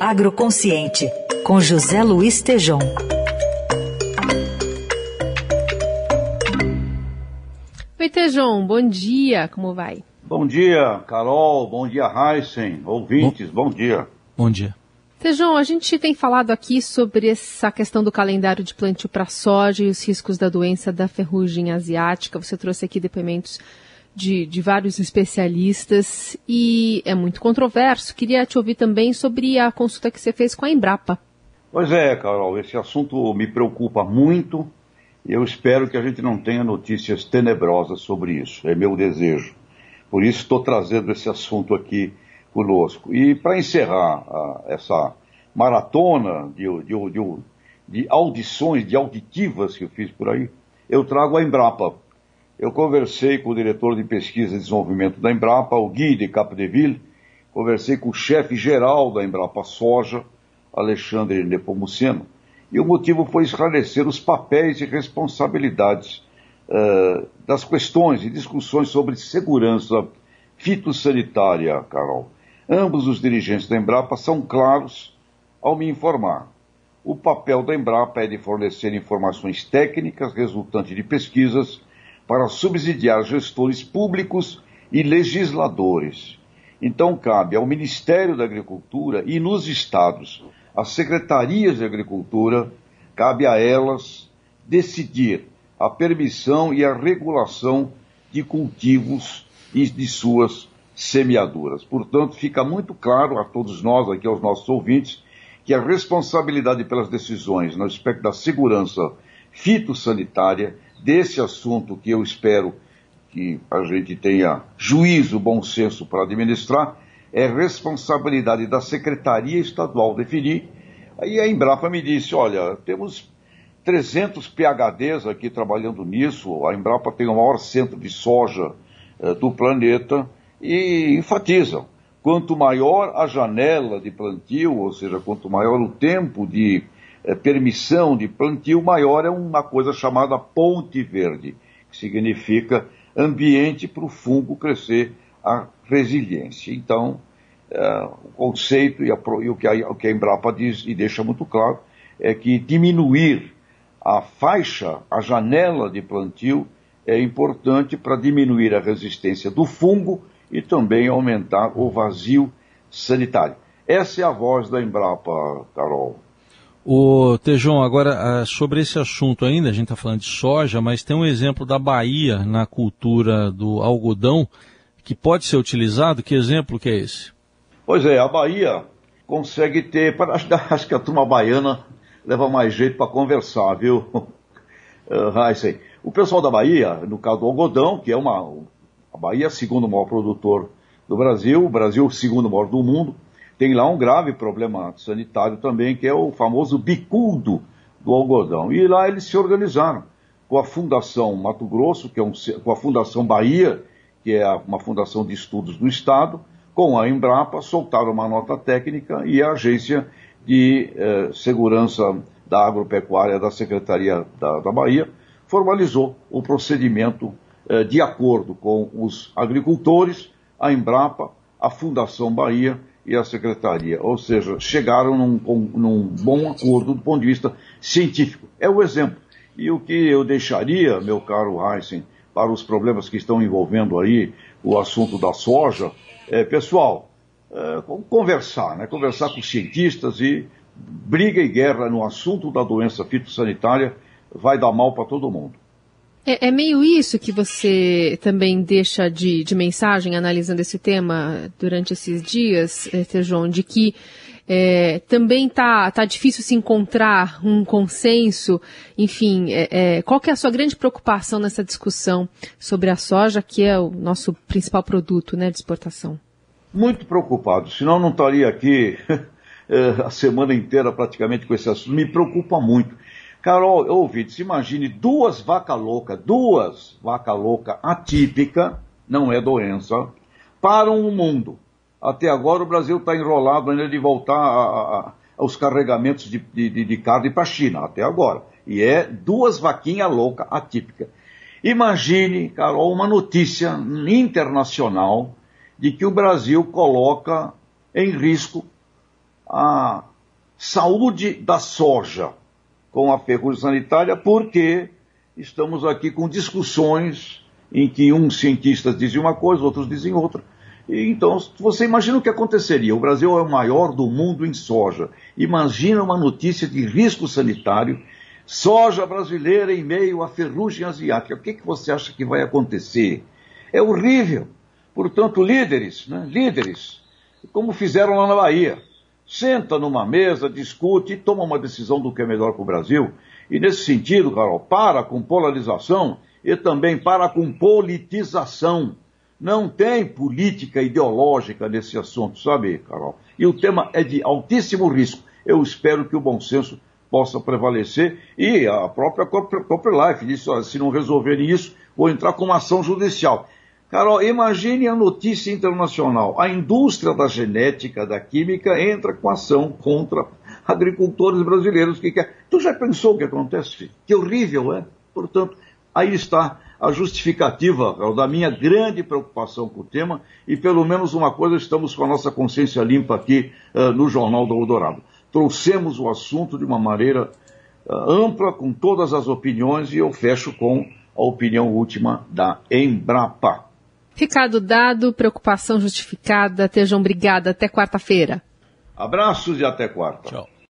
Agroconsciente, com José Luiz Tejom. Oi, Tejom, bom dia, como vai? Bom dia, Carol, bom dia, Heisen, ouvintes, bom, bom dia. Bom dia. Tejão, a gente tem falado aqui sobre essa questão do calendário de plantio para soja e os riscos da doença da ferrugem asiática. Você trouxe aqui depoimentos de, de, vários especialistas e é muito controverso. Queria te ouvir também sobre a consulta que você fez com a Embrapa. Pois é, Carol, esse assunto me preocupa muito e eu espero que a gente não tenha notícias tenebrosas sobre isso. É meu desejo. Por isso estou trazendo esse assunto aqui conosco. E para encerrar uh, essa maratona de, de, de, de, audições, de auditivas que eu fiz por aí, eu trago a Embrapa. Eu conversei com o diretor de pesquisa e desenvolvimento da Embrapa, o Gui de Capdeville, conversei com o chefe geral da Embrapa Soja, Alexandre Nepomuceno, e o motivo foi esclarecer os papéis e responsabilidades uh, das questões e discussões sobre segurança fitossanitária, Carol. Ambos os dirigentes da Embrapa são claros ao me informar. O papel da Embrapa é de fornecer informações técnicas resultantes de pesquisas para subsidiar gestores públicos e legisladores. Então cabe ao Ministério da Agricultura e nos estados, às secretarias de agricultura, cabe a elas decidir a permissão e a regulação de cultivos e de suas semeaduras. Portanto, fica muito claro a todos nós, aqui aos nossos ouvintes, que a responsabilidade pelas decisões no aspecto da segurança fitossanitária, desse assunto que eu espero que a gente tenha juízo, bom senso para administrar, é responsabilidade da Secretaria Estadual definir. Aí a Embrapa me disse, olha, temos 300 PHDs aqui trabalhando nisso, a Embrapa tem o maior centro de soja eh, do planeta, e enfatizam: quanto maior a janela de plantio, ou seja, quanto maior o tempo de permissão de plantio, maior é uma coisa chamada ponte verde, que significa ambiente para o fungo crescer a resiliência. Então, eh, o conceito e, a, e o, que a, o que a Embrapa diz e deixa muito claro é que diminuir a faixa, a janela de plantio, é importante para diminuir a resistência do fungo e também aumentar o vazio sanitário. Essa é a voz da Embrapa, Carol. O Tejão, agora ah, sobre esse assunto ainda, a gente está falando de soja, mas tem um exemplo da Bahia na cultura do algodão que pode ser utilizado. Que exemplo que é esse? Pois é, a Bahia consegue ter, acho que a turma baiana leva mais jeito para conversar, viu, Heisen? O pessoal da Bahia, no caso do algodão, que é uma, a Bahia é segundo maior produtor do Brasil, o Brasil é segundo maior do mundo. Tem lá um grave problema sanitário também, que é o famoso bicudo do algodão. E lá eles se organizaram com a Fundação Mato Grosso, que é um, com a Fundação Bahia, que é uma fundação de estudos do Estado, com a Embrapa, soltaram uma nota técnica e a Agência de eh, Segurança da Agropecuária da Secretaria da, da Bahia formalizou o procedimento eh, de acordo com os agricultores, a Embrapa, a Fundação Bahia e a Secretaria. Ou seja, chegaram num, num bom acordo do ponto de vista científico. É o exemplo. E o que eu deixaria, meu caro Heisen, para os problemas que estão envolvendo aí o assunto da soja, é, pessoal, é, conversar, né? conversar com cientistas e briga e guerra no assunto da doença fitossanitária vai dar mal para todo mundo. É, é, meio isso que você também deixa de, de, mensagem analisando esse tema durante esses dias, eh, Tejon, de que é, também tá, tá difícil se encontrar um consenso, enfim, é, é, qual que é a sua grande preocupação nessa discussão sobre a soja, que é o nosso principal produto né, de exportação? Muito preocupado, senão não estaria aqui a semana inteira praticamente com esse assunto. Me preocupa muito. Carol, ouvintes, imagine duas vacas loucas, duas vacas loucas atípica, não é doença, param o mundo. Até agora o Brasil está enrolado ainda de voltar a, a, aos carregamentos de, de, de carne para a China, até agora. E é duas vaquinhas loucas atípicas. Imagine, Carol, uma notícia internacional de que o Brasil coloca em risco a saúde da soja com a ferrugem sanitária, porque estamos aqui com discussões em que uns cientistas dizem uma coisa, outros dizem outra. E, então, você imagina o que aconteceria. O Brasil é o maior do mundo em soja. Imagina uma notícia de risco sanitário, soja brasileira em meio à ferrugem asiática. O que, que você acha que vai acontecer? É horrível. Portanto, líderes, né, líderes, como fizeram lá na Bahia, senta numa mesa, discute e toma uma decisão do que é melhor para o Brasil. E nesse sentido, Carol, para com polarização e também para com politização. Não tem política ideológica nesse assunto, sabe, Carol? E o tema é de altíssimo risco. Eu espero que o bom senso possa prevalecer e a própria Life disse, se não resolverem isso, vou entrar com uma ação judicial. Carol, imagine a notícia internacional. A indústria da genética, da química, entra com ação contra agricultores brasileiros que quer. Tu já pensou o que acontece? Que horrível, é? Portanto, aí está a justificativa Carol, da minha grande preocupação com o tema e pelo menos uma coisa estamos com a nossa consciência limpa aqui uh, no Jornal do Eldorado. Trouxemos o assunto de uma maneira uh, ampla, com todas as opiniões e eu fecho com a opinião última da Embrapa. Recado dado, preocupação justificada. Tejam obrigada. Até quarta-feira. Abraços e até quarta. Tchau.